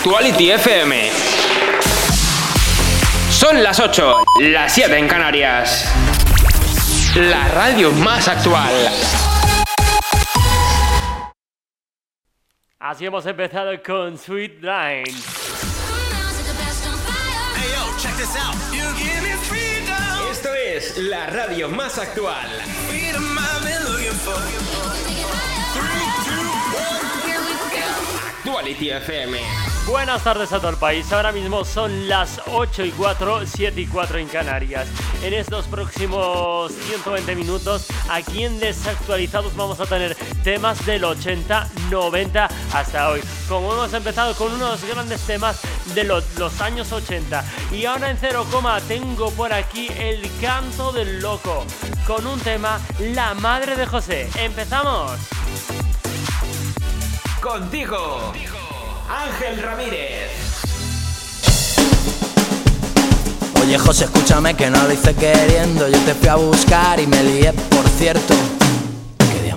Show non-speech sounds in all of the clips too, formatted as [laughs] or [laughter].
Actuality FM. Son las 8, las 7 en Canarias. La radio más actual. Así hemos empezado con Sweet Line. Esto es la radio más actual. Actuality FM. Buenas tardes a todo el país. Ahora mismo son las 8 y 4, 7 y 4 en Canarias. En estos próximos 120 minutos, aquí en Desactualizados vamos a tener temas del 80, 90 hasta hoy. Como hemos empezado con unos grandes temas de los, los años 80. Y ahora en 0, tengo por aquí el canto del loco. Con un tema, La Madre de José. ¡Empezamos! Contigo, Ángel Ramírez. Oye José, escúchame que no lo hice queriendo. Yo te fui a buscar y me lié, por cierto. Qué día.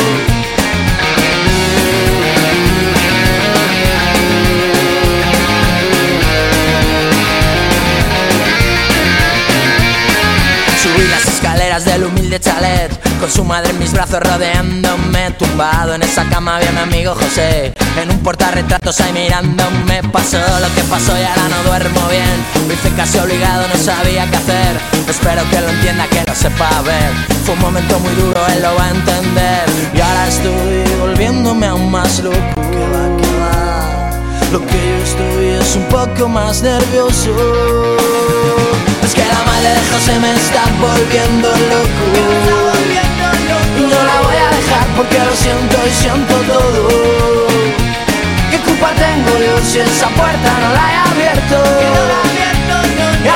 Escaleras del humilde chalet. Con su madre en mis brazos rodeándome Tumbado en esa cama había mi amigo José. En un portarretratos ahí mirándome Pasó lo que pasó y ahora no duermo bien. Lo hice casi obligado, no sabía qué hacer. Espero que lo entienda, que lo sepa ver. Fue un momento muy duro, él lo va a entender. Y ahora estoy volviéndome aún más loco. Que va, que va Lo que yo estoy es un poco más nervioso. Es que la madre de José me está volviendo loco. Y no la voy a dejar porque lo siento y siento todo. ¿Qué culpa tengo yo si esa puerta no la he abierto?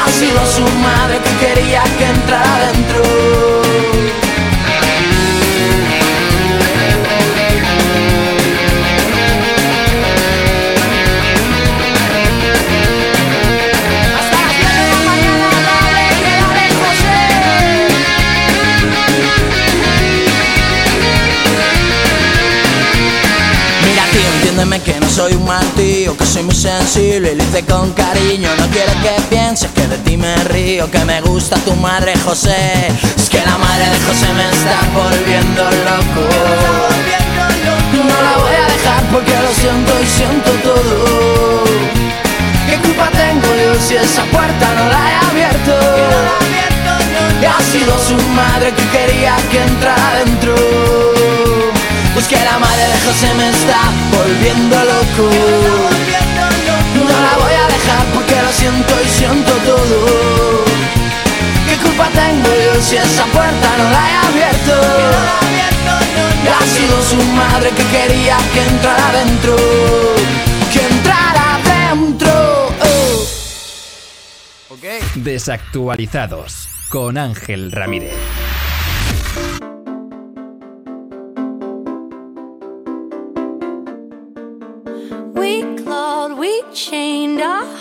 Ha sido su madre que quería que entrara dentro entiéndeme que no soy un mal tío Que soy muy sensible y lo hice con cariño. No quiero que pienses que de ti me río Que me gusta tu madre José. Es que la madre de José me está volviendo loco. No la voy a dejar porque lo siento y siento todo. ¿Qué culpa tengo yo si esa puerta no la he abierto? Y ha sido su madre que quería que entrara dentro Que la madre de José me está volviendo loco No la voy a dejar porque lo siento y siento todo ¿Qué culpa tengo yo si esa puerta no la he abierto? Ha sido su madre que quería que entrara dentro Que entrara dentro oh. Desactualizados con Ángel Ramírez.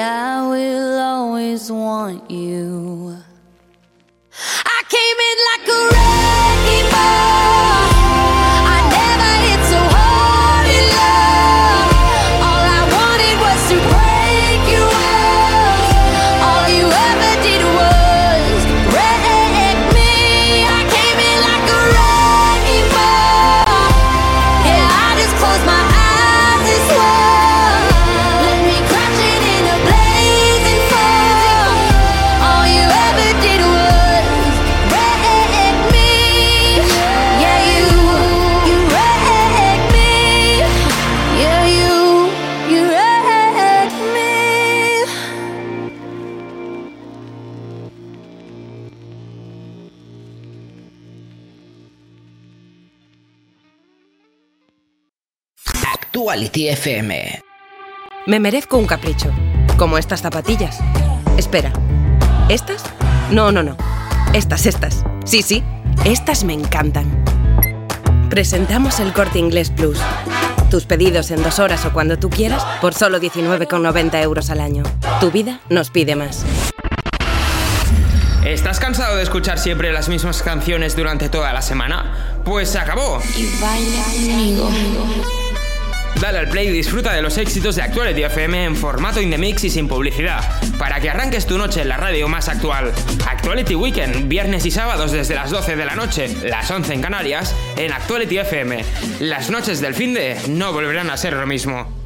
I will always want you. Actuality FM. Me merezco un capricho, como estas zapatillas. Espera, ¿estas? No, no, no. Estas, estas. Sí, sí, estas me encantan. Presentamos el Corte Inglés Plus. Tus pedidos en dos horas o cuando tú quieras por solo 19,90 euros al año. Tu vida nos pide más. ¿Estás cansado de escuchar siempre las mismas canciones durante toda la semana? Pues se acabó. Y baila conmigo. Dale al play y disfruta de los éxitos de Actuality FM en formato in the mix y sin publicidad, para que arranques tu noche en la radio más actual. Actuality Weekend, viernes y sábados desde las 12 de la noche, las 11 en Canarias, en Actuality FM. Las noches del fin de no volverán a ser lo mismo.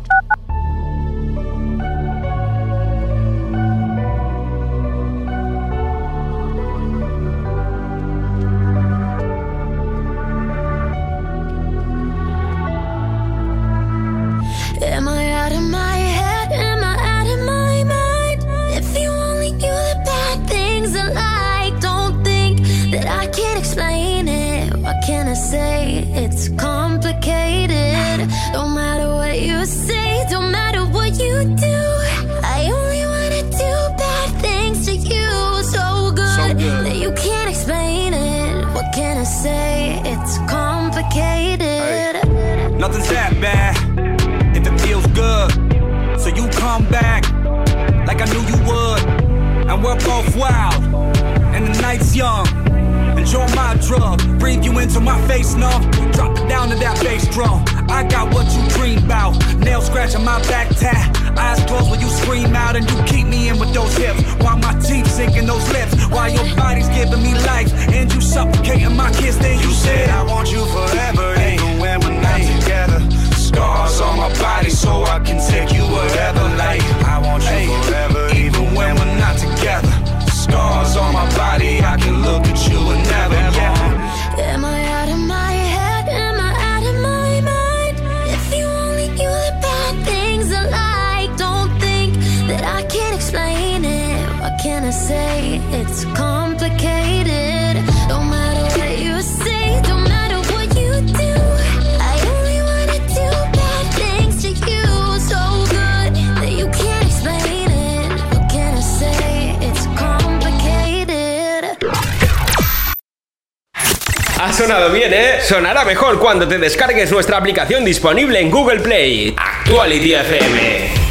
Wild, and the night's young. Enjoy my drug, breathe you into my face, no. Drop it down to that bass drum. I got what you dream about. Nail scratching my back tat. Eyes closed when you scream out and you keep me in with those hips. While my teeth sink in those lips. While your body's giving me life and you suffocating my kiss. Then you said, I want you forever, even when we're not together. Scars on my body so I can take you wherever. Like, I want you forever, even when we're not together. Scars on my body, I can look at you and never. Yeah. Am I out of my head? Am I out of my mind? If you only knew the bad things I like, don't think that I can't explain it. What can I say? It's complicated. Ha sonado bien, ¿eh? Sonará mejor cuando te descargues nuestra aplicación disponible en Google Play. Actuality FM.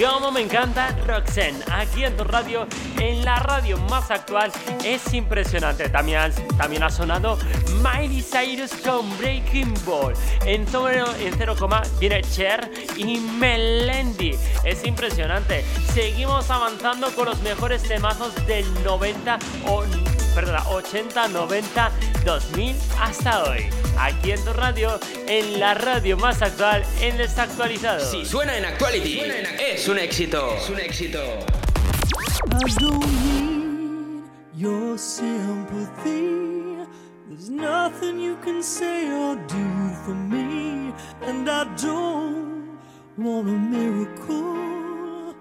Como me encanta Roxanne, aquí en tu radio, en la radio más actual, es impresionante. También, también ha sonado Miley Cyrus con Breaking Ball. En 0, en 0, viene Cher y Melendi. Es impresionante. Seguimos avanzando con los mejores temazos del 90 o perdona, 80, 90, 2000 hasta hoy. Aquí en tu radio, en la radio más actual, en Desactualizado. Si suena en Actuality, es un éxito. Es un éxito. I don't need your sympathy. There's nothing you can say or do for me. And I don't want a miracle.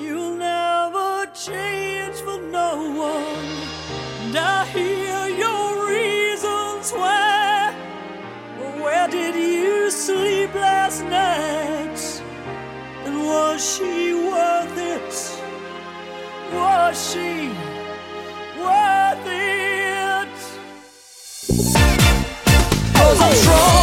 You'll never change for no one. And I hear your reasons why. Where did you sleep last night? And was she worth it? Was she worth it? Cause I'm strong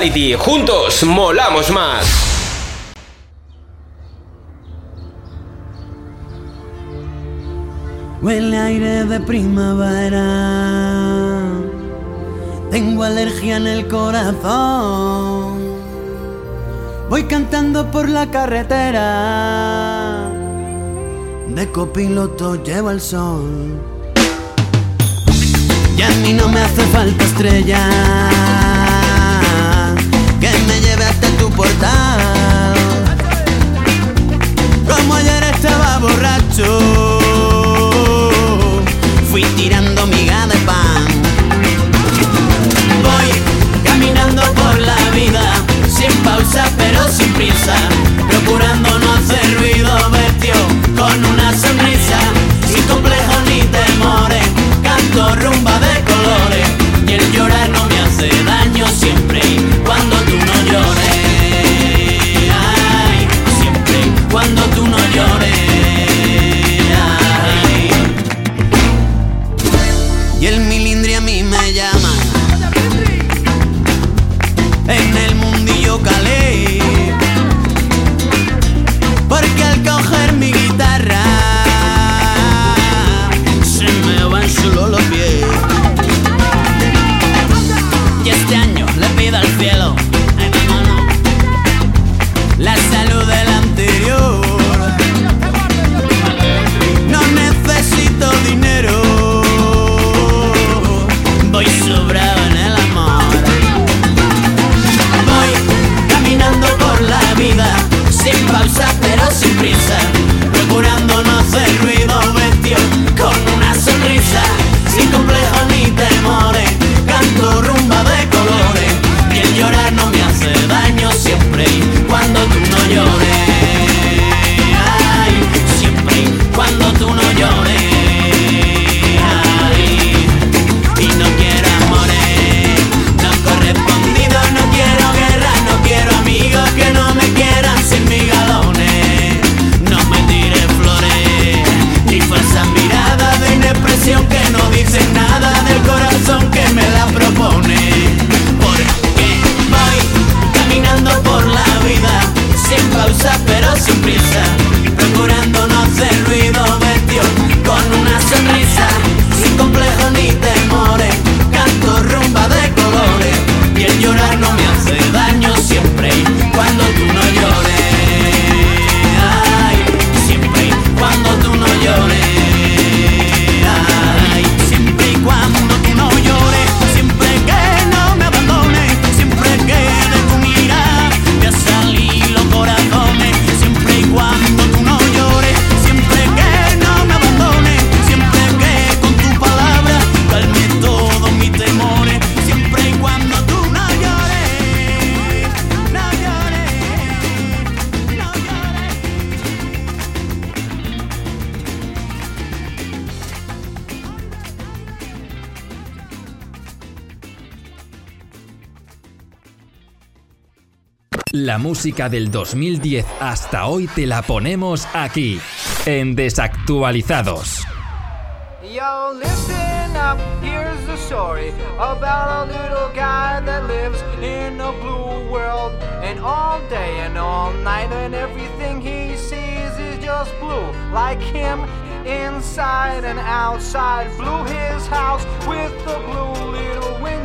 Juntos molamos más. Huele aire de primavera. Tengo alergia en el corazón. Voy cantando por la carretera. De copiloto llevo el sol. Y a mí no me hace falta estrella. Como ayer estaba borracho, fui tirando miga de pan. Voy caminando por la vida, sin pausa pero sin prisa, procurando música del 2010 hasta hoy te la ponemos aquí, en Desactualizados. Yo, listen up, here's the story about a little guy that lives in a blue world. And all day and all night, and everything he sees is just blue, like him inside and outside. Blue his house with the blue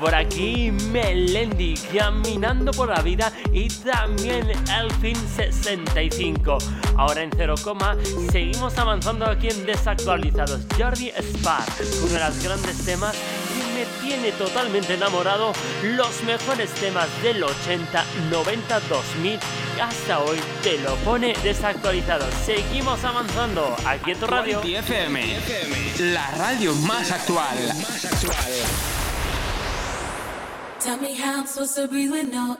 Por aquí, Melendi, caminando por la vida y también Elfin65. Ahora en 0, seguimos avanzando aquí en Desactualizados. Jordi Spark, uno de los grandes temas que me tiene totalmente enamorado los mejores temas del 80, 90, 2000 hasta hoy te lo pone desactualizado. Seguimos avanzando aquí en tu radio. FM, la radio. Más actual. Tell me how I'm supposed to breathe with no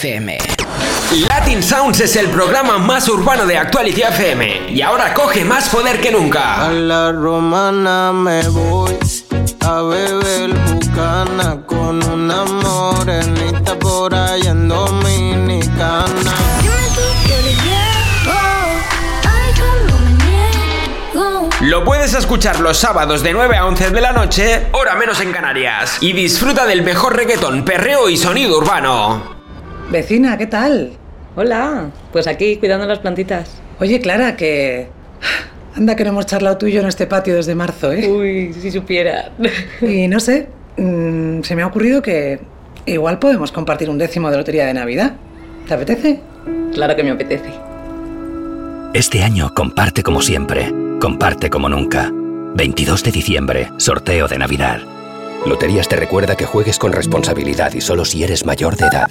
FM. Latin Sounds es el programa más urbano de Actuality FM y ahora coge más poder que nunca. A la romana me voy a beber bucana con una morenita por allá en Dominicana. Lo puedes escuchar los sábados de 9 a 11 de la noche, hora menos en Canarias, y disfruta del mejor reggaetón, perreo y sonido urbano. Vecina, ¿qué tal? Hola, pues aquí cuidando las plantitas. Oye, Clara, que... Anda que no hemos charlado tú y yo en este patio desde marzo, ¿eh? Uy, si supiera. Y no sé, mm, se me ha ocurrido que igual podemos compartir un décimo de lotería de Navidad. ¿Te apetece? Claro que me apetece. Este año comparte como siempre, comparte como nunca. 22 de diciembre, sorteo de Navidad. Loterías te recuerda que juegues con responsabilidad y solo si eres mayor de edad.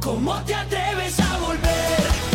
¿Cómo te atreves a volver?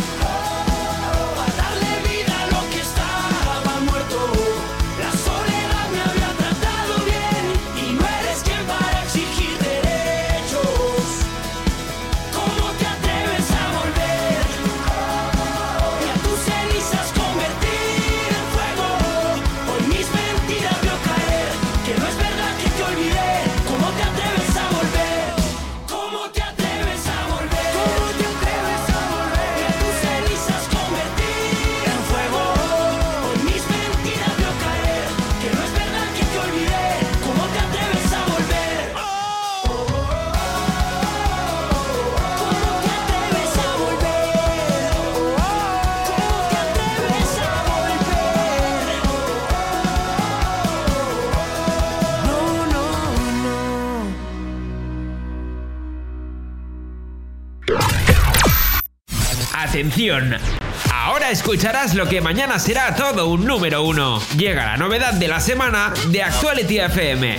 Atención. Ahora escucharás lo que mañana será todo un número uno. Llega la novedad de la semana de Actuality FM.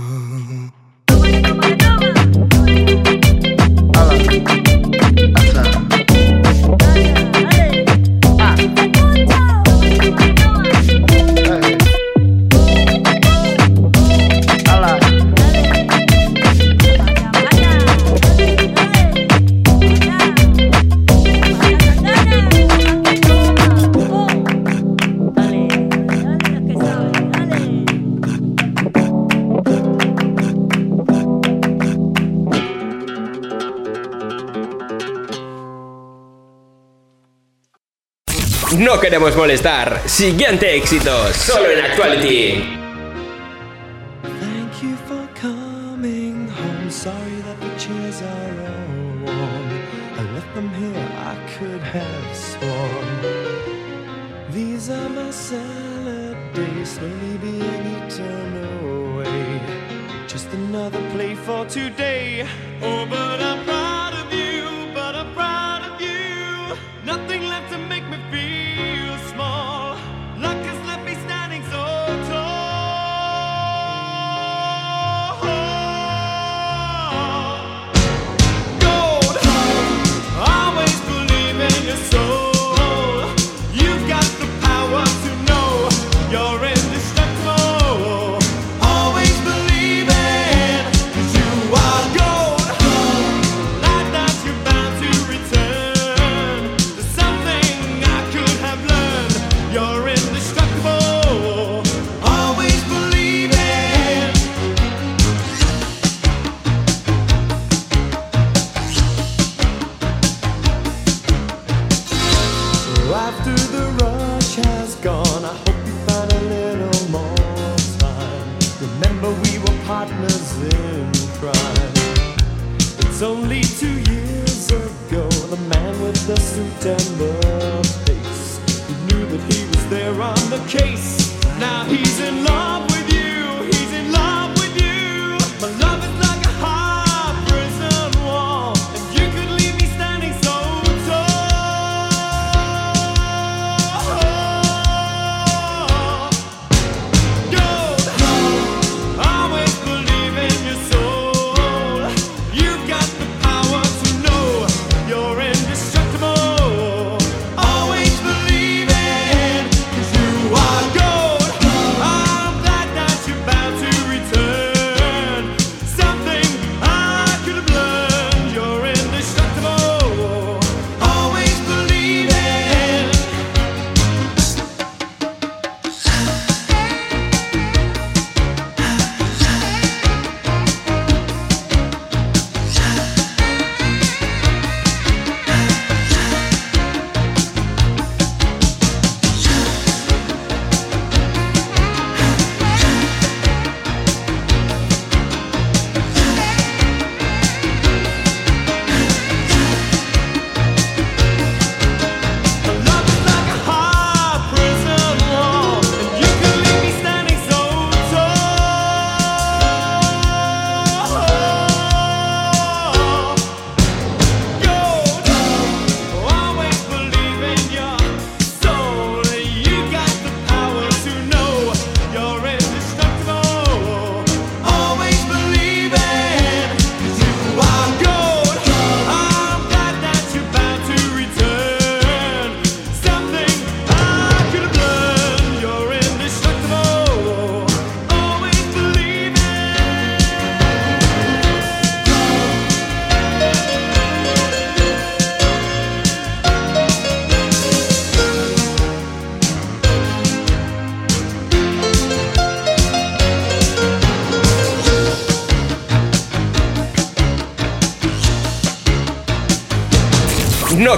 No queremos molestar. Siguiente éxito, solo en Actuality. Thank you for coming home. Sorry that the chairs are all warm. I left them here, I could have sworn. These are my salad days, slowly being eaten away. Just another play for today. Oh, but I'm Only two years ago, the man with the suit and the face who knew that he was there on the case. Now he's in love.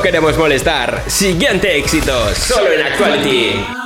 queremos molestar. Siguiente éxito, solo en Actuality.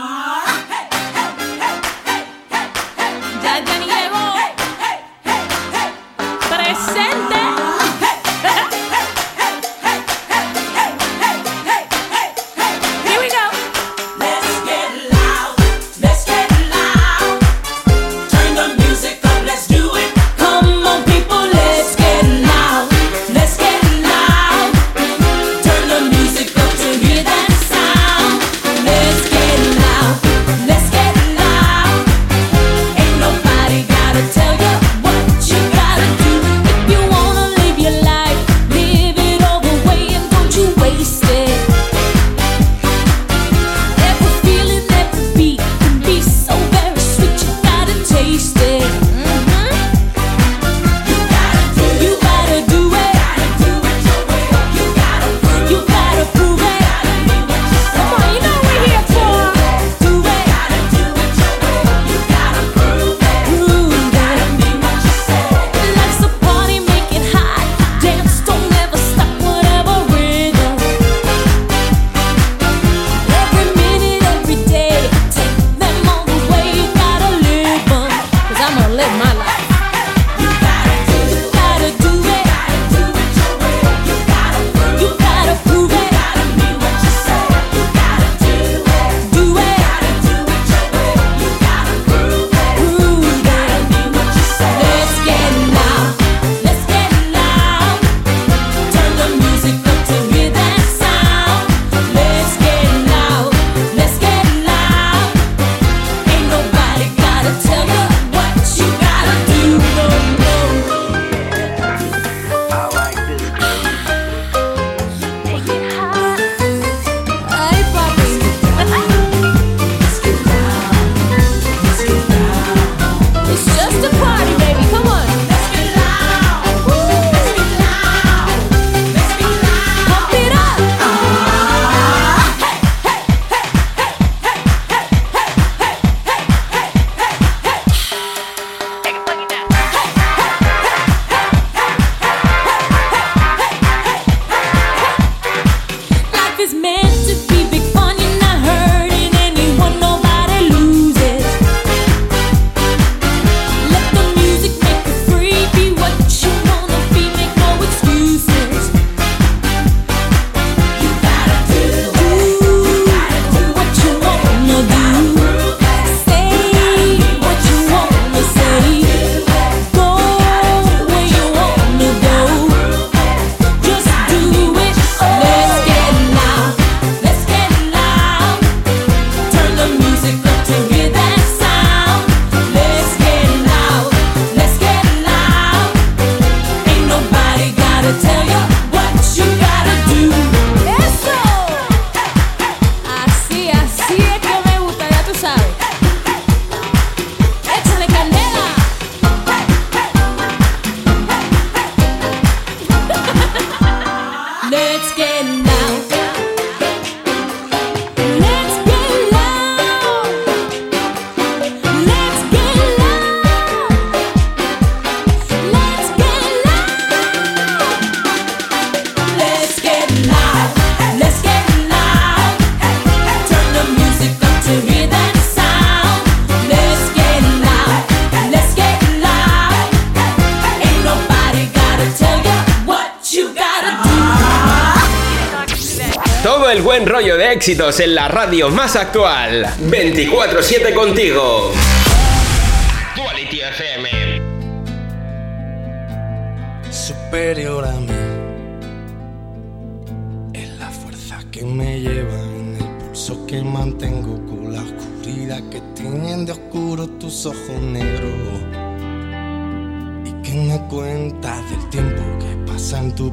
En la radio más actual. 24-7 contigo.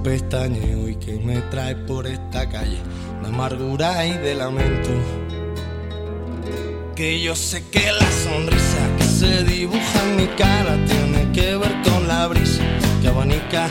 Pestañeo y que me trae por esta calle de amargura y de lamento. Que yo sé que la sonrisa que se dibuja en mi cara tiene que ver con la brisa que abanica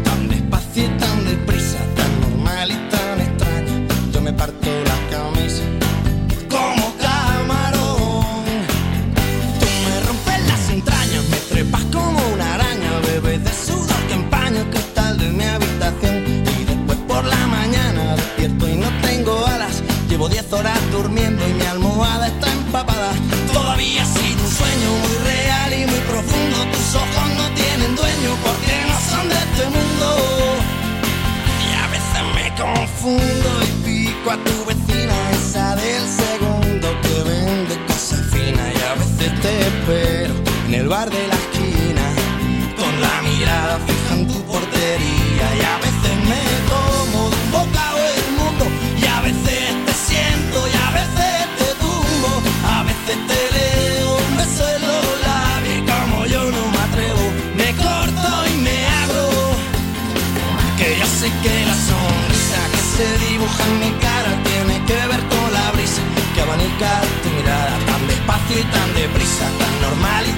horas durmiendo y mi almohada está empapada. Todavía ha un sueño muy real y muy profundo. Tus ojos no tienen dueño porque no son de este mundo. Y a veces me confundo y pico a tu vecina, esa del segundo que vende cosas finas. Y a veces te espero en el bar de la en mi cara tiene que ver con la brisa que abanica tu mirada tan despacio y tan deprisa, tan normal y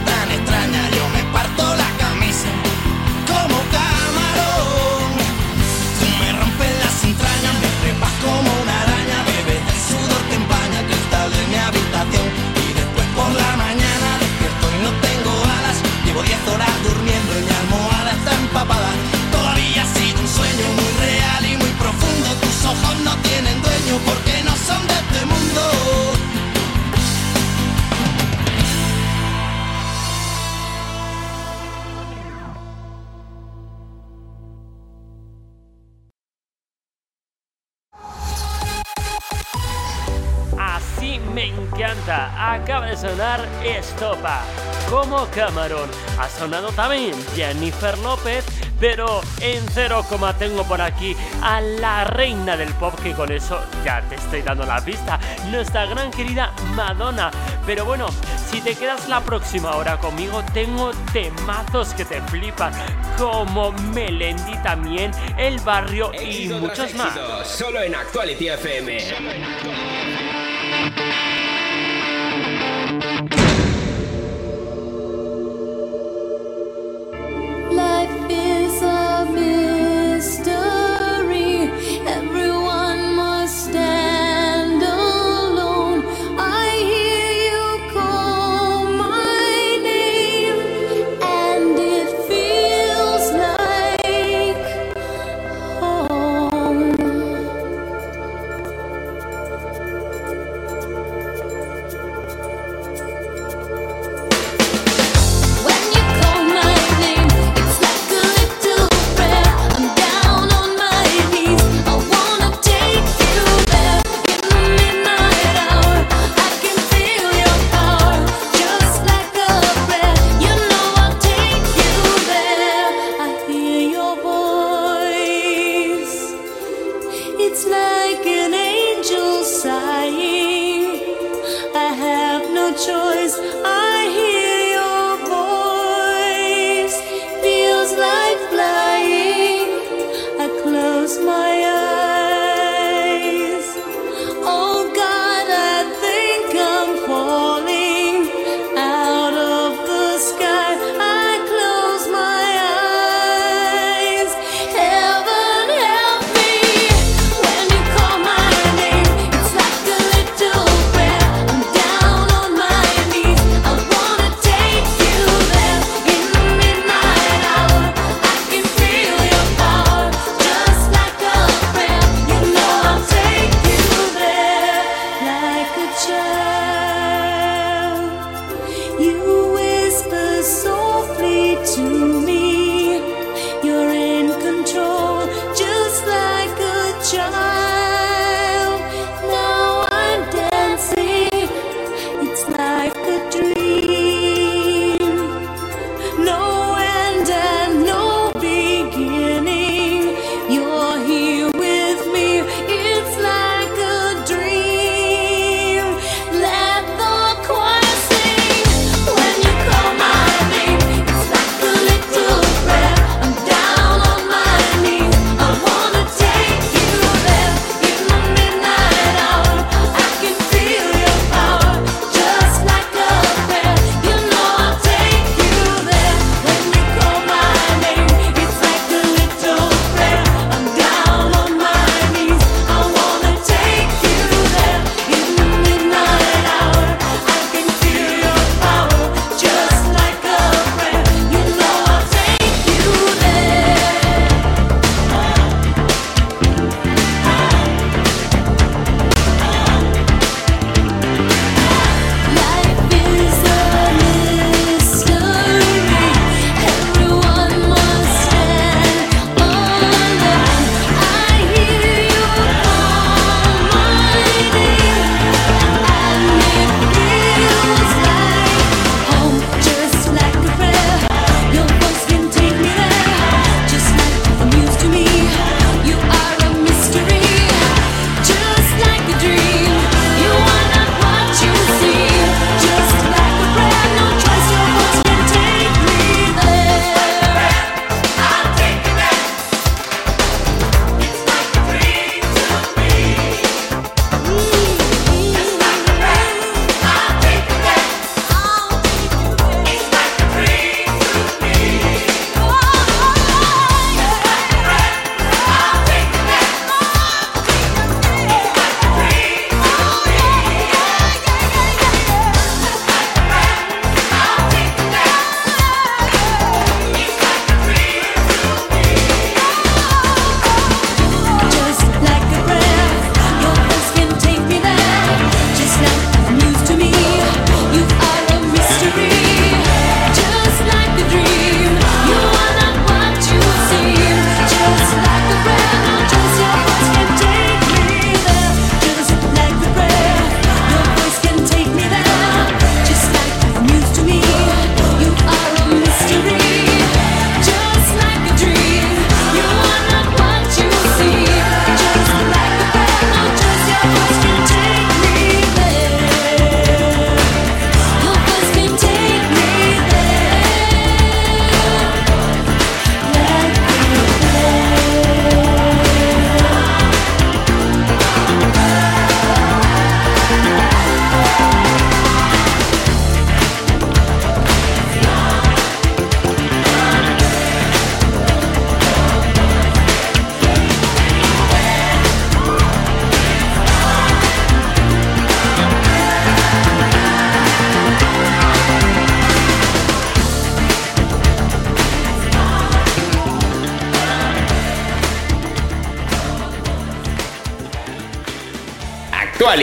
sonar Estopa. Como Camarón. Ha sonado también Jennifer López. Pero en cero coma tengo por aquí a la reina del pop que con eso ya te estoy dando la pista. Nuestra gran querida Madonna. Pero bueno, si te quedas la próxima hora conmigo, tengo temazos que te flipan. Como Melendi también, El Barrio y Éxito muchos más. éxito, Solo en Actuality FM.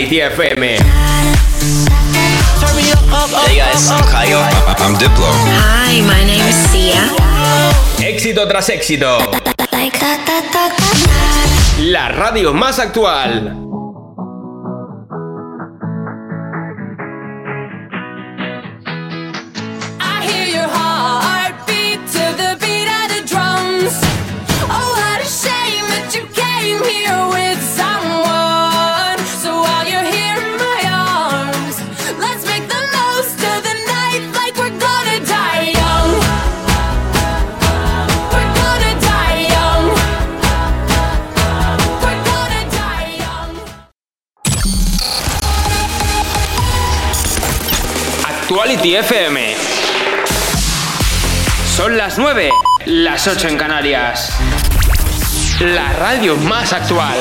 FM. Hey guys, hi, I'm Diplo. Hi, my name is Sia. Éxito tras éxito. La radio más actual. FM. Son las 9, las 8 en Canarias. La radio más actual.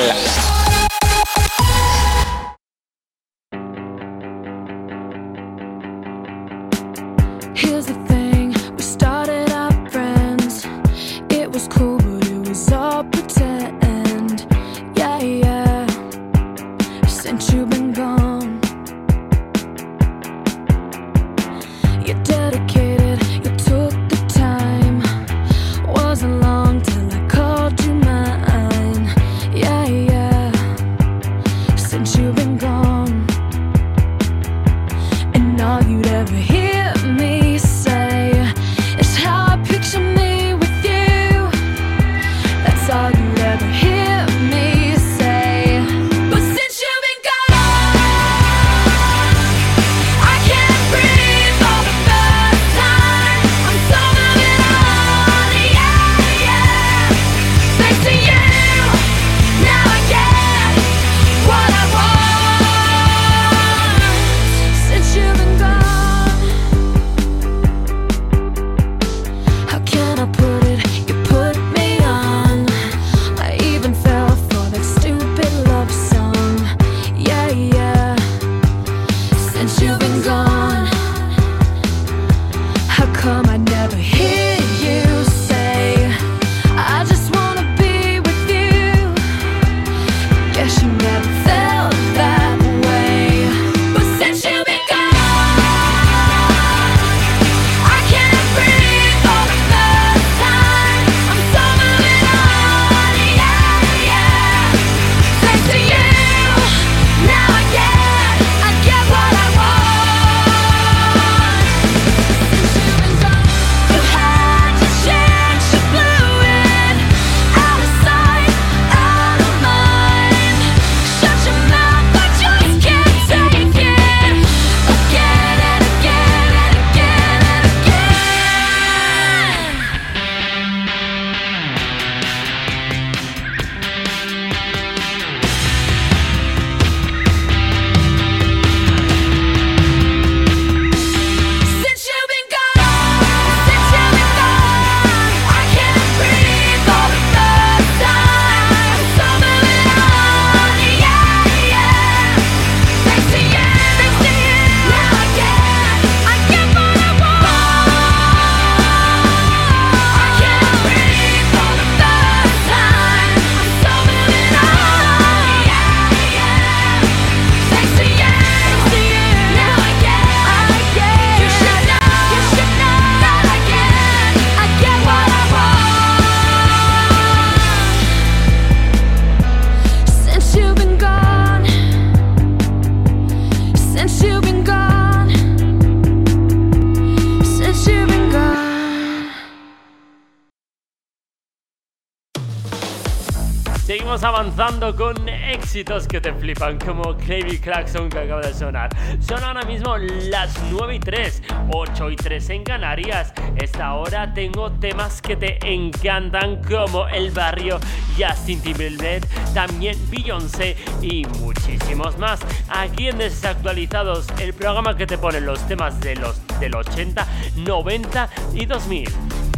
con éxitos que te flipan, como Crazy Claxon que acaba de sonar. Son ahora mismo las 9 y 3, 8 y 3 en Canarias. Esta hora tengo temas que te encantan, como El Barrio, Justin Timberlake, también Beyoncé y muchísimos más. Aquí en Desactualizados, el programa que te pone los temas de los, del 80, 90 y 2000.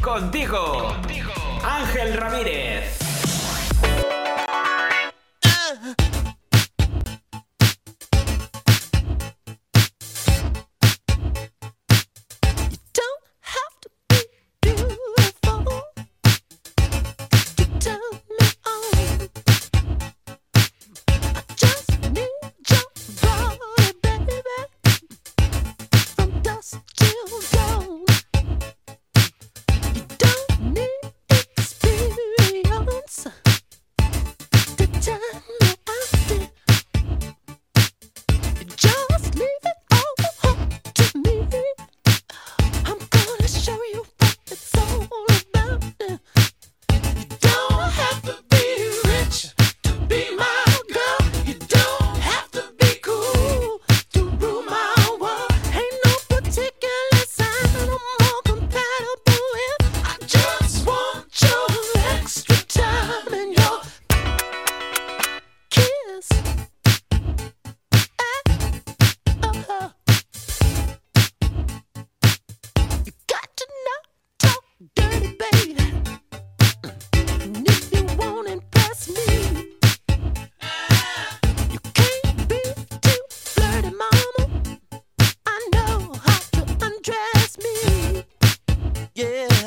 Contigo, Contigo. Ángel Ramírez.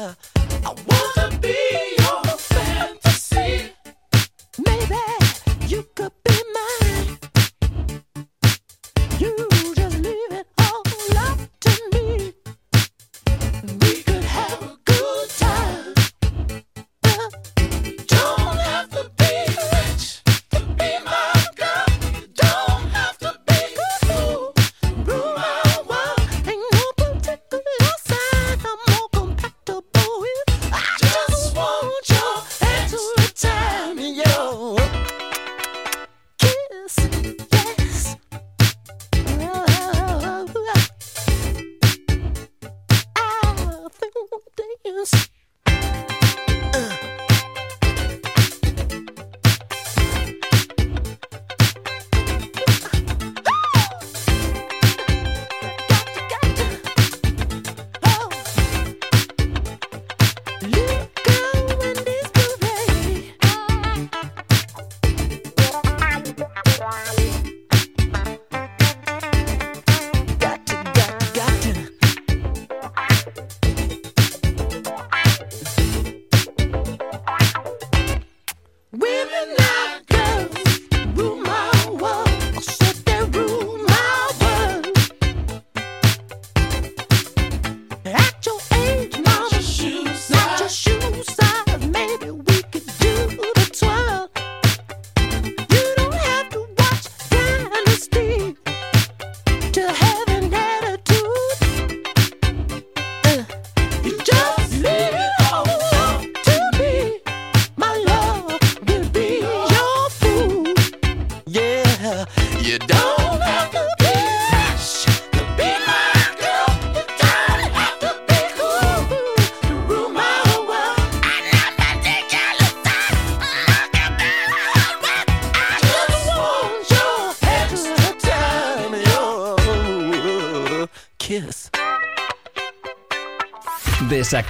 Yeah,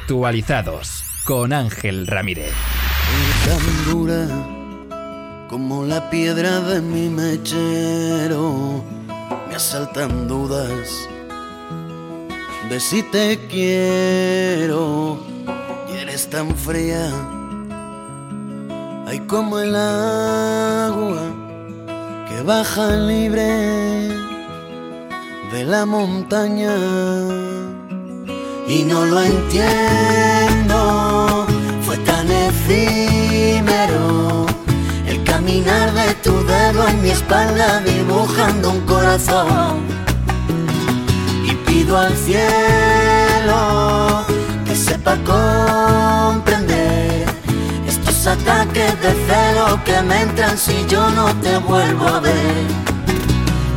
Desactualizados con Ángel Ramírez. tan dura como la piedra de mi mechero. Me asaltan dudas de si te quiero y eres tan fría. Hay como el agua que baja libre de la montaña y no lo entiendo. Fue tan efímero el caminar de tu dedo en mi espalda dibujando un corazón. Y pido al cielo que sepa comprender estos ataques de celo que me entran si yo no te vuelvo a ver.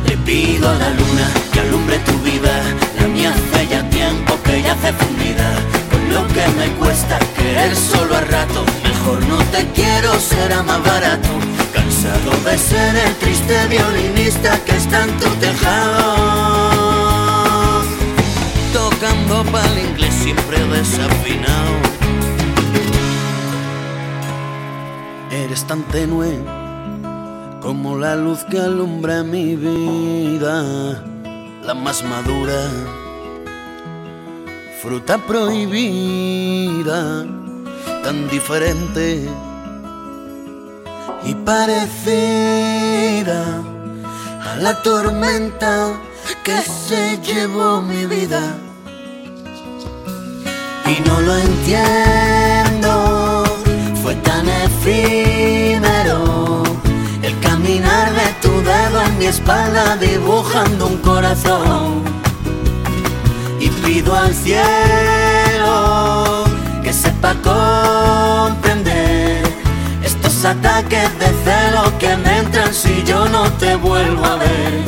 Le pido a la luna que alumbre tu vida, ya tiempo que yace fundida. Con lo que me cuesta querer solo a rato, mejor no te quiero, será más barato. Cansado de ser el triste violinista que está en tu tejado. Tocando pa'l inglés siempre desafinado. Eres tan tenue como la luz que alumbra mi vida, la más madura, fruta prohibida, tan diferente y parecida a la tormenta que se llevó mi vida. Y no lo entiendo, fue tan efímero el caminar de tu dedo en mi espalda dibujando un corazón. Pido al cielo que sepa comprender estos ataques de celo que me entran si yo no te vuelvo a ver.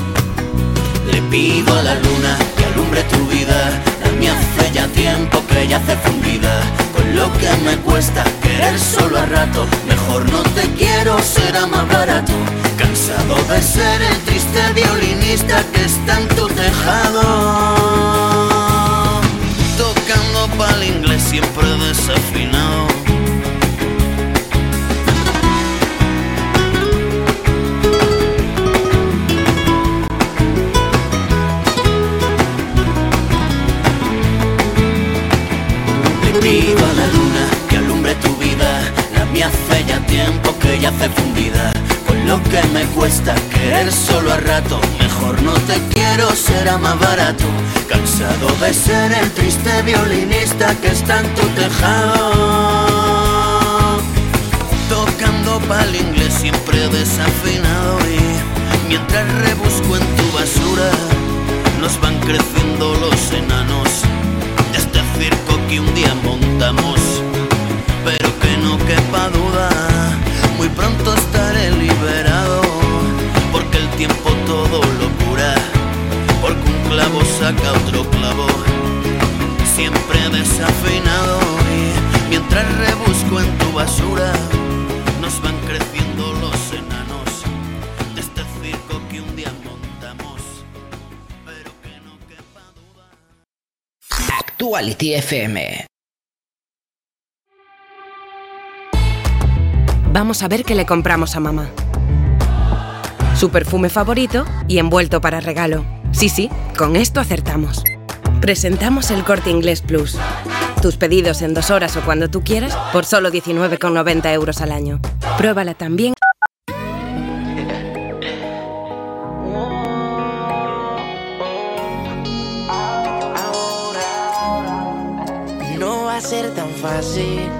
Le pido a la luna que alumbre tu vida, la mía hace ya tiempo que ya hace fundida. Con lo que me cuesta querer solo a rato, mejor no te quiero, será más barato. Cansado de ser el triste violinista que está en tu tejado. Tocando pa'l inglés siempre desafinado. Le pido a la luna que alumbre tu vida, la mía hace ya tiempo que ya hace fundida. Lo que me cuesta querer solo a rato, mejor no te quiero, será más barato. Cansado de ser el triste violinista que está en tu tejado. Tocando pa'l inglés siempre desafinado y mientras rebusco en tu basura, nos van creciendo los enanos de este circo que un día montamos. Pero que no quepa duda, muy pronto tiempo todo lo cura, porque un clavo saca otro clavo, siempre desafinado y mientras rebusco en tu basura, nos van creciendo los enanos de este circo que un día montamos. Actuality FM. Vamos a ver qué le compramos a mamá. Su perfume favorito y envuelto para regalo. Sí, sí, con esto acertamos. Presentamos el Corte Inglés Plus. Tus pedidos en dos horas o cuando tú quieras por solo 19,90 euros al año. Pruébala también. No va a ser tan fácil.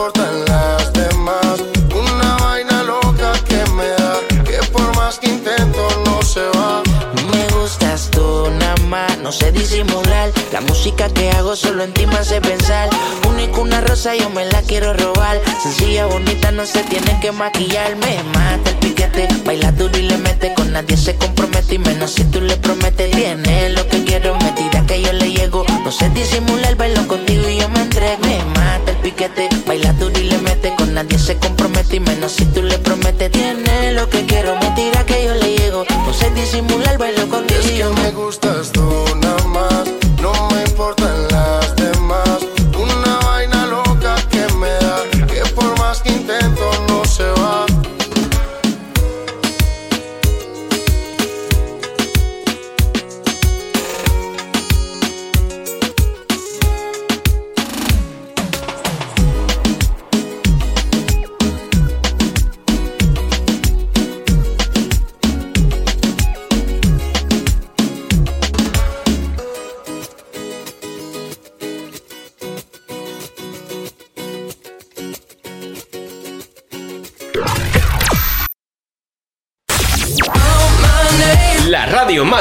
importan las demás. Una vaina loca que me da, que por más que intento no se va. Me gustas tú nada más, no sé disimular. La música que hago solo en ti me hace pensar. Rosa, yo me la quiero robar. Sencilla, bonita, no se tiene que maquillar. Me mata el piquete, baila duro y le mete. Con nadie se compromete y menos si tú le prometes. Tiene lo que quiero, me tira que yo le llego. No sé disimular, bailo contigo y yo me entrego. Me mata el piquete, baila duro y le mete. Con nadie se compromete y menos si tú le prometes. Tiene lo que quiero, me tira que yo le llego. No sé disimular, bailo contigo y que yo me gustas tú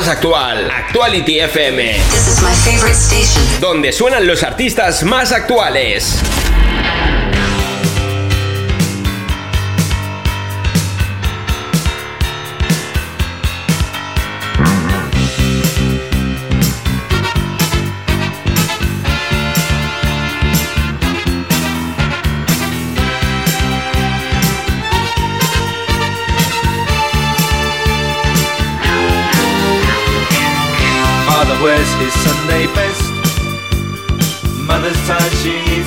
actual, Actuality FM. Donde suenan los artistas más actuales.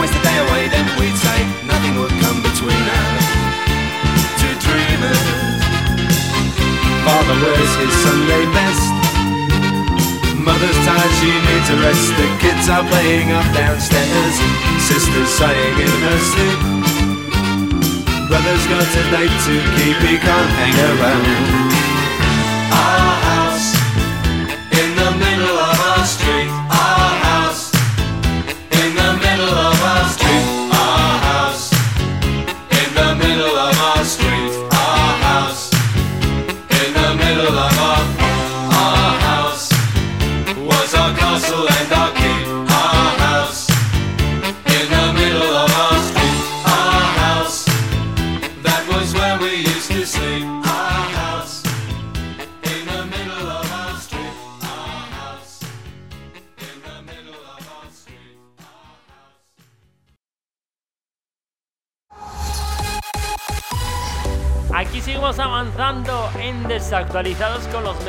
Waste the day away. Then we'd say nothing would come between us. Two dreamers. Father wears his Sunday best. Mother's tired, she needs a rest. The kids are playing up downstairs. Sister's sighing in her sleep. Brother's got a date to keep, he can't hang around. Our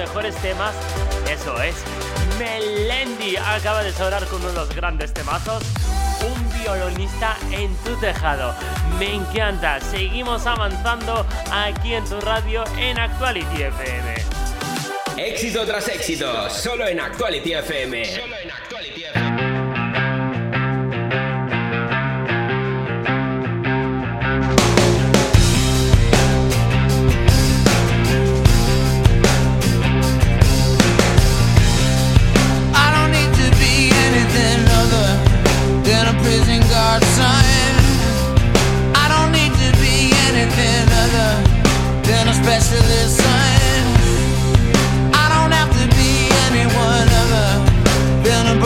mejores temas. Eso es, Melendi acaba de sobrar con uno de los grandes temazos. Un violonista en tu tejado. Me encanta. Seguimos avanzando aquí en tu radio en Actuality FM. Éxito tras éxito, solo en Actuality FM. I son. I don't need to be anything other than a specialist son. I don't have to be anyone other than a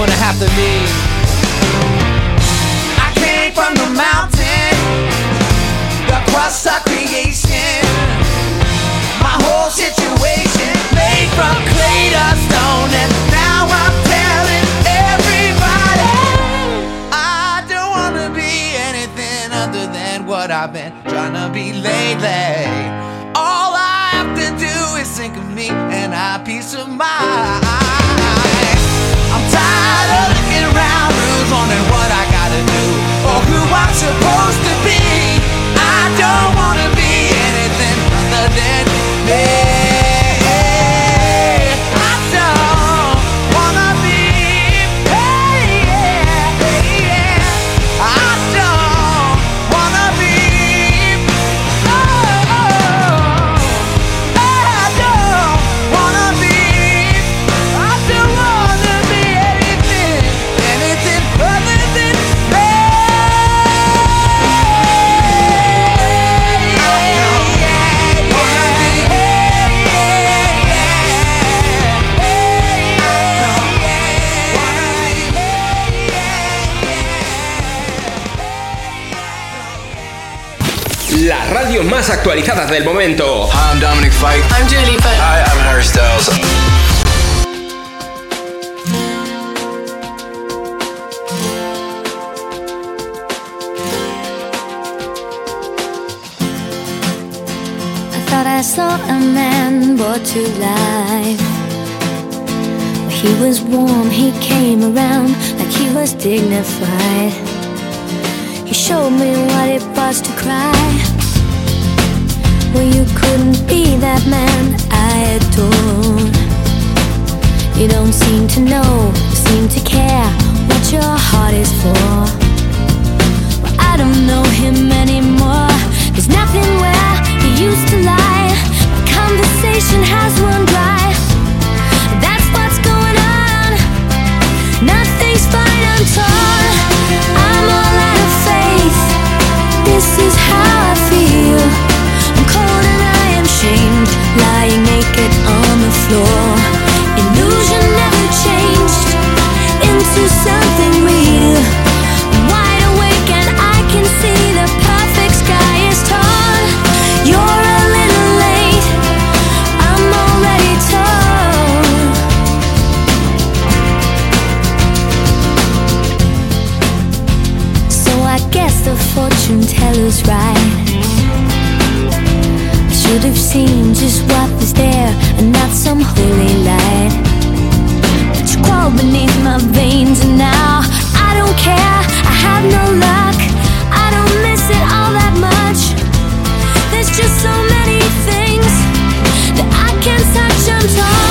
gonna have to leave. I came from the mountain, across our creation. My whole situation made from clay to stone, and now I'm telling everybody I don't wanna be anything other than what I've been trying to be lately. All I have to do is think of me and I peace of mind. Más actualizadas del momento. Hi, I'm Dominic Fike. I'm Julie Hi, I'm Harry Styles. I thought I saw a man brought to life. He was warm, he came around like he was dignified. He showed me what it was to cry. Well, you couldn't be that man I adored. You don't seem to know, You seem to care what your heart is for. I don't know him anymore. There's nothing where he used to lie. My conversation has run dry. That's what's going on. Nothing's fine, I'm torn. I'm all out of faith. This is how I feel. I'm cold and I am shamed, lying naked on the floor. Illusion never changed into something real. Wide awake and I can see the perfect sky is torn. You're a little late. I'm already torn. So I guess the fortune teller's right. Should have seen just what was there and not some holy light. But you crawl beneath my veins and now I don't care. I have no luck. I don't miss it all that much. There's just so many things that I can't touch. I'm torn.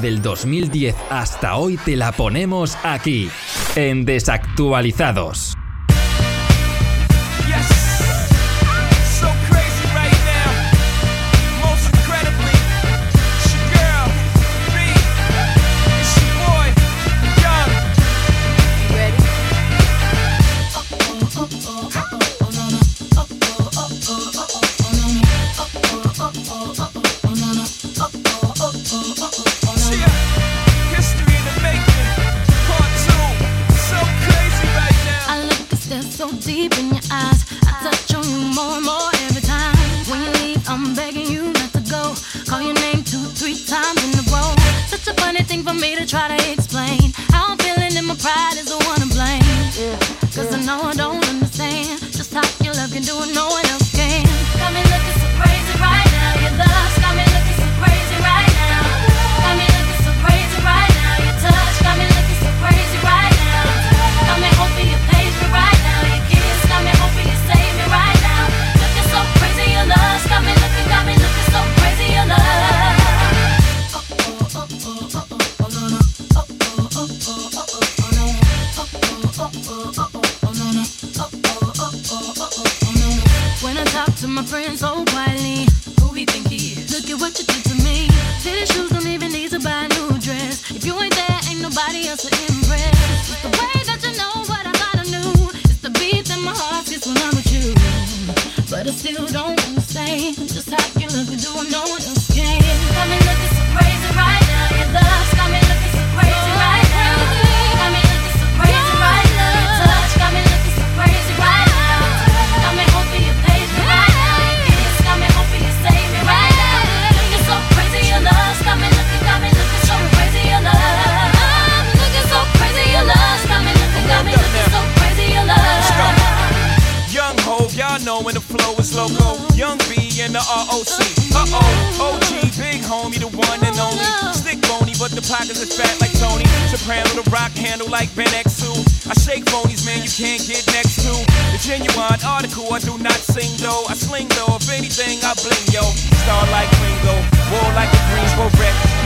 del 2010 hasta hoy te la ponemos aquí, en Desactualizados. the ROC. Uh oh, OG, big homie, the one and only. Stick bony, but the pockets are fat like Tony. Soprano, the rock handle like Ben X2. I shake bonies, man, you can't get next to. The genuine article, I do not sing though. I sling though, if anything, I bling yo. Star like Ringo, war like a Greensboro wreck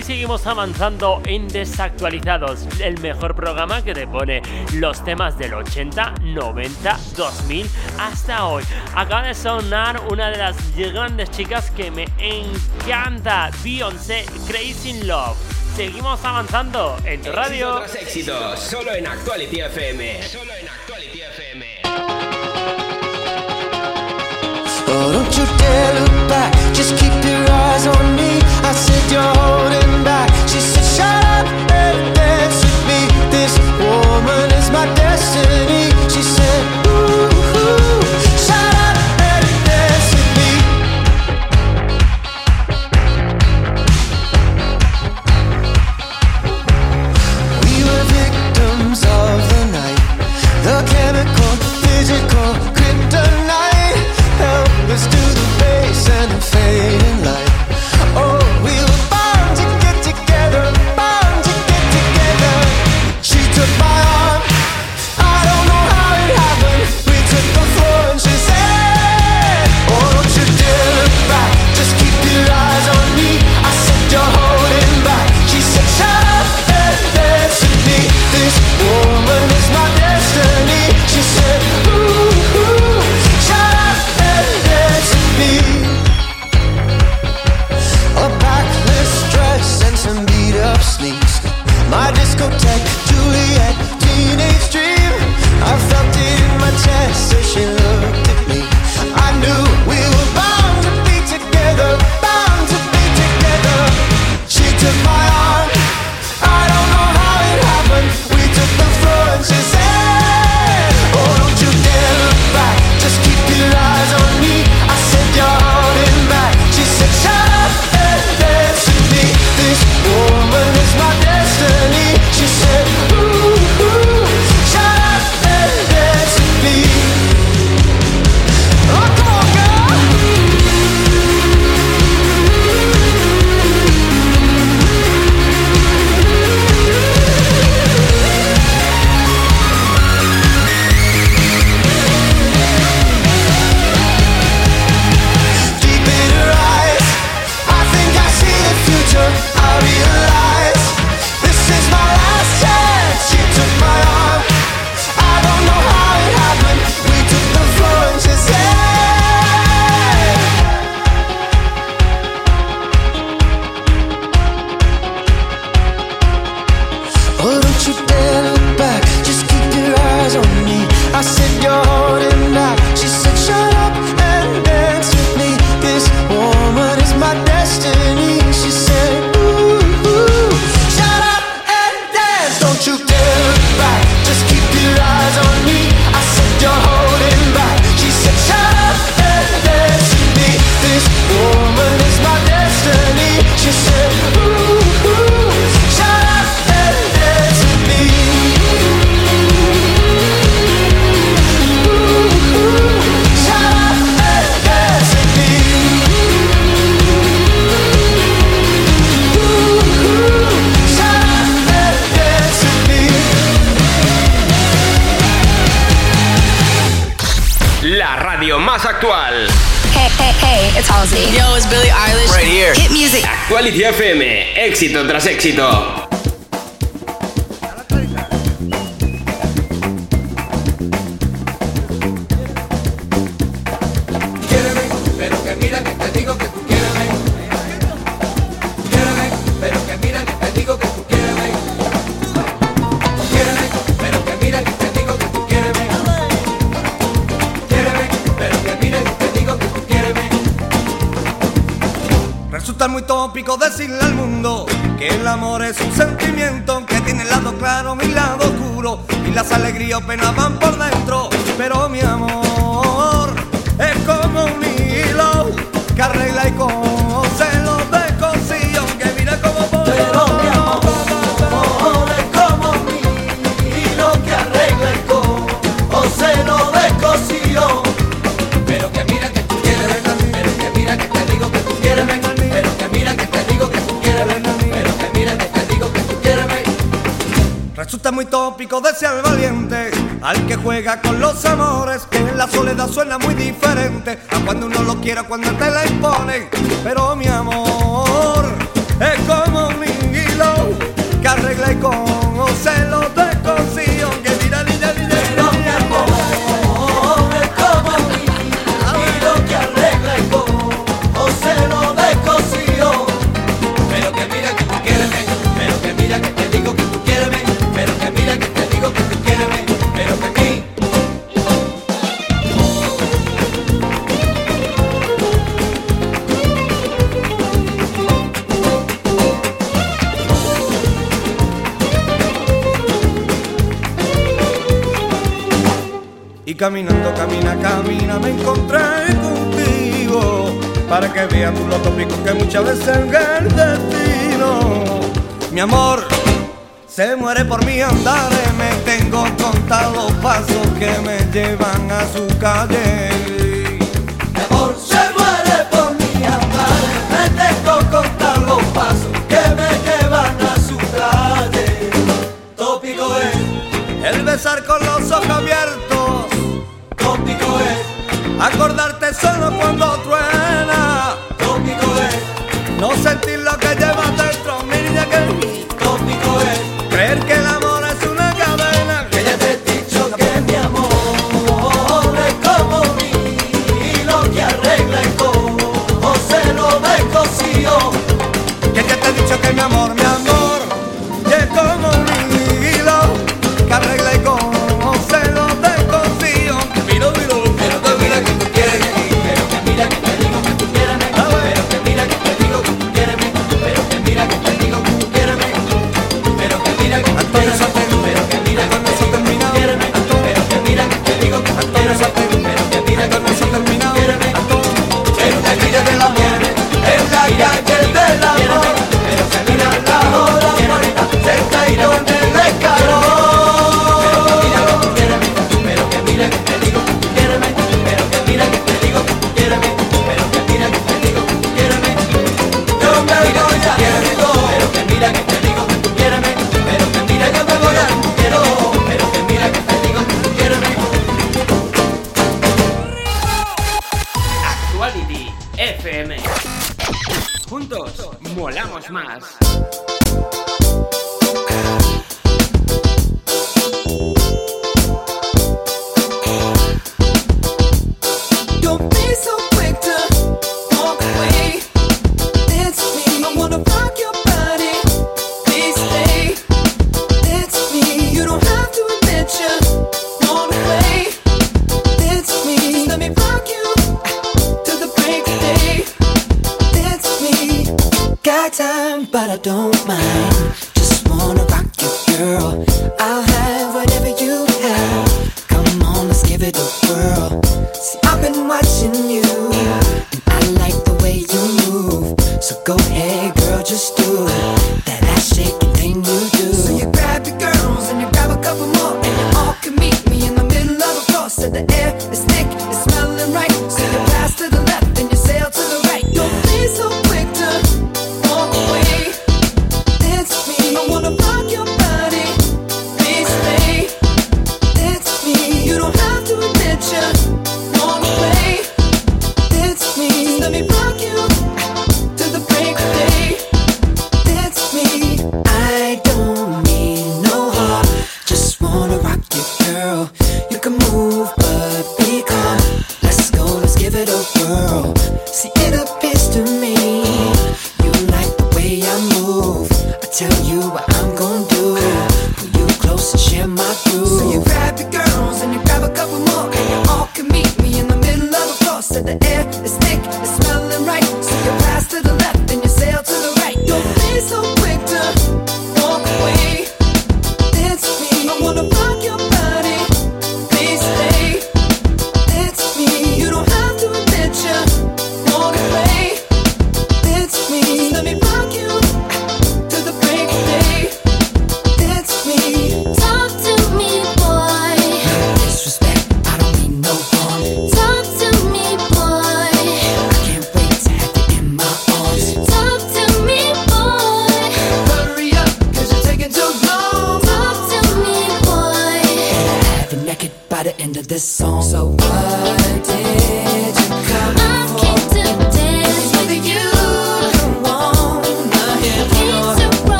aquí seguimos avanzando en Desactualizados, el mejor programa que te pone los temas del 80, 90, 2000 hasta hoy. Acaba de sonar una de las grandes chicas que me encanta, Beyoncé Crazy in Love. Seguimos avanzando en tu radio. Don't you dare look back, just keep your eyes on me. I said you're holding back. She said, Shut up and dance with me. This woman is my destiny. She said, Ooh. fading light. Caminando, camina, camina, me encontré contigo. Para que veas tú los tópicos que muchas veces engaña el destino. Mi amor, se muere por mi andar. Me tengo contados pasos que me llevan a su calle. cuando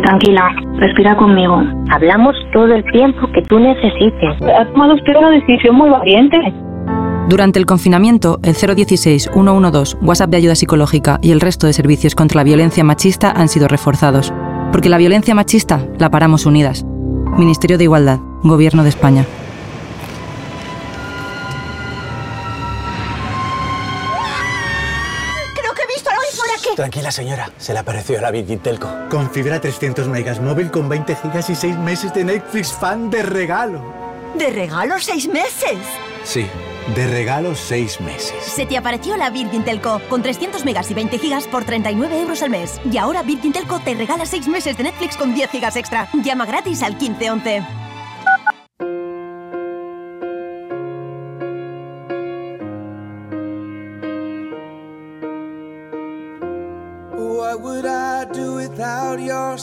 Tranquila. Respira conmigo. Hablamos todo el tiempo que tú necesites. Ha tomado usted una decisión muy valiente. Durante el confinamiento, el 016-112, WhatsApp de ayuda psicológica y el resto de servicios contra la violencia machista han sido reforzados. Porque la violencia machista la paramos unidas. Ministerio de Igualdad, Gobierno de España. [laughs] Tranquila, señora. Se le apareció la Big Telco. Con fibra 300 megas móvil con 20 gigas y 6 meses de Netflix fan de regalo. ¿De regalo 6 meses? Sí. De regalo 6 meses. Se te apareció la Virgin Telco con 300 megas y 20 gigas por 39 euros al mes. Y ahora Virgin Telco te regala 6 meses de Netflix con 10 gigas extra. Llama gratis al 1511.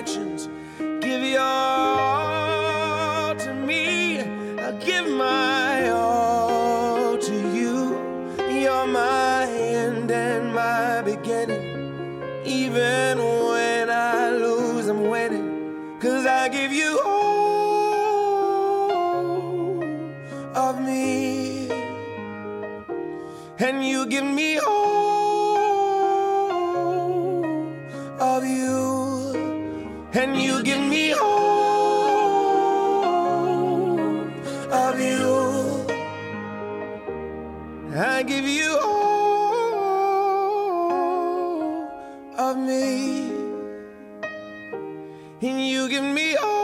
actions. Give your all to me. I'll give my all to you. You're my end and my beginning. Even when I lose, I'm winning. Cause I give you all of me. And you give me all. You give me all of you. I give you all of me, and you give me all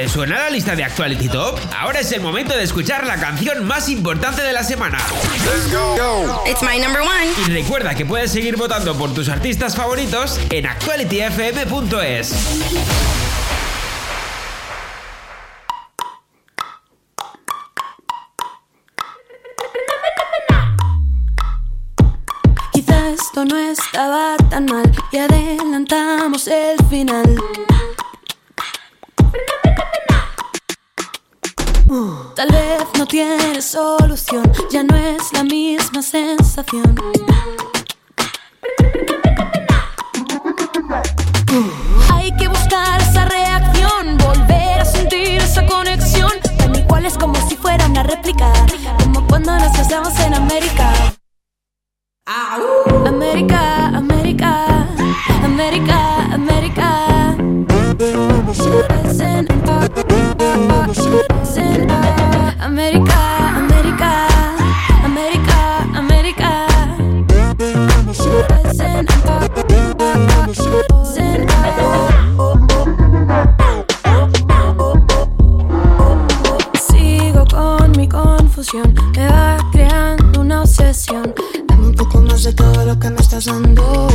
¿Te suena la lista de Actuality Top? Ahora es el momento de escuchar la canción más importante de la semana. It's my number one. Y recuerda que puedes seguir votando por tus artistas favoritos en actualityfm.es. Quizá esto no estaba tan mal y adelantamos el final. Tal vez no tiene solución, ya no es la misma sensación. Hay que buscar esa reacción, volver a sentir esa conexión. Tan igual es como si fuera una réplica, como cuando nos besamos en América. América, América, América, América. Me va creando una obsesión. Dame un poco más de todo lo que me estás dando.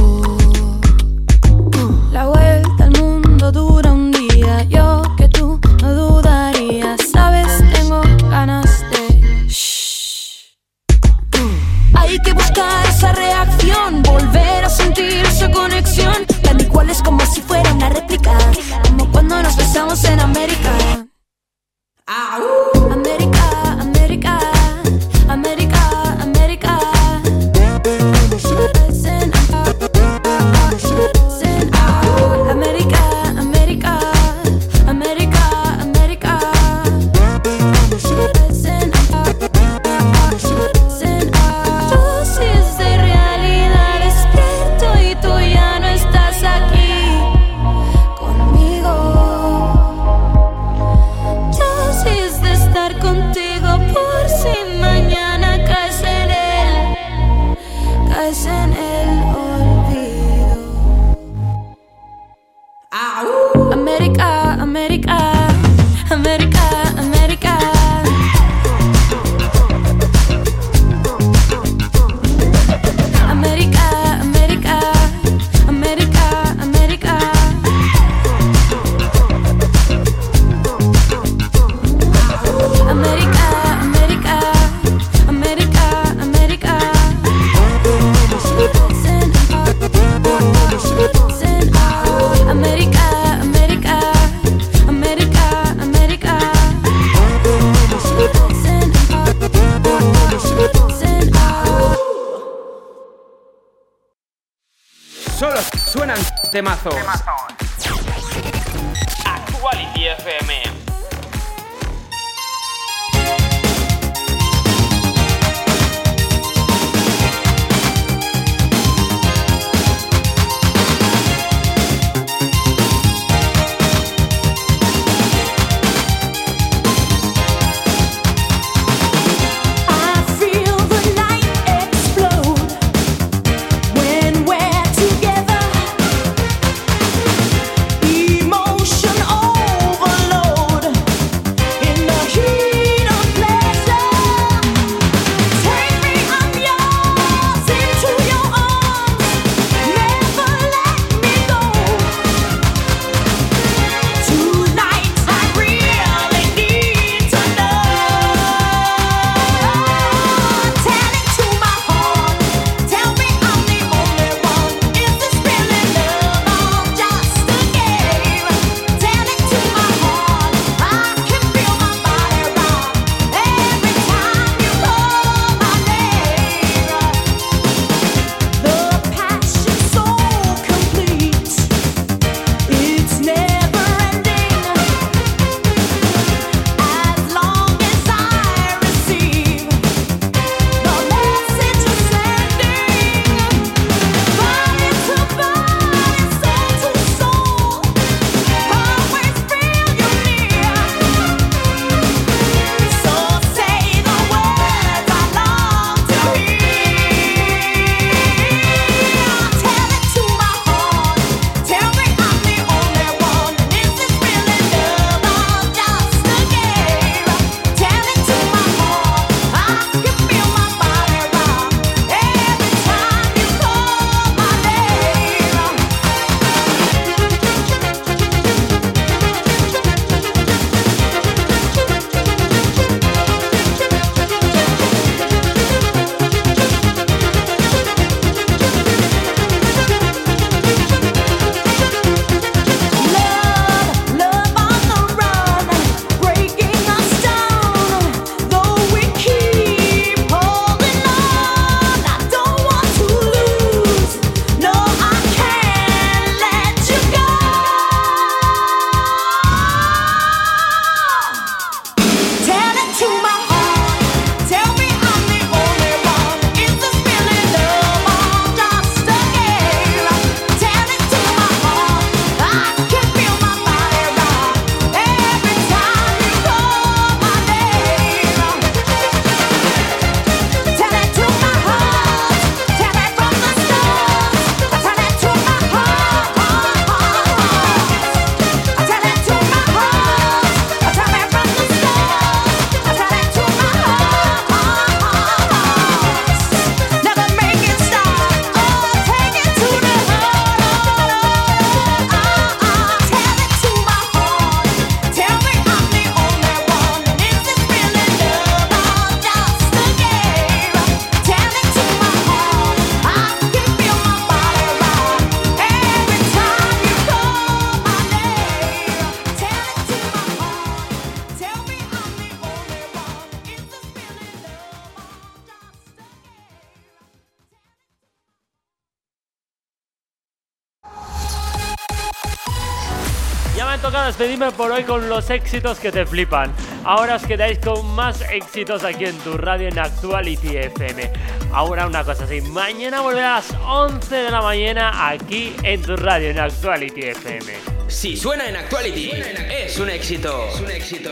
despedime por hoy con los éxitos que te flipan. Ahora os quedáis con más éxitos aquí en tu radio en Actuality FM. Ahora una cosa así, mañana volverás a las 11 de la mañana aquí en tu radio en Actuality FM. Si suena en Actuality, es un éxito. Es un éxito.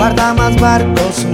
Guarda más barcos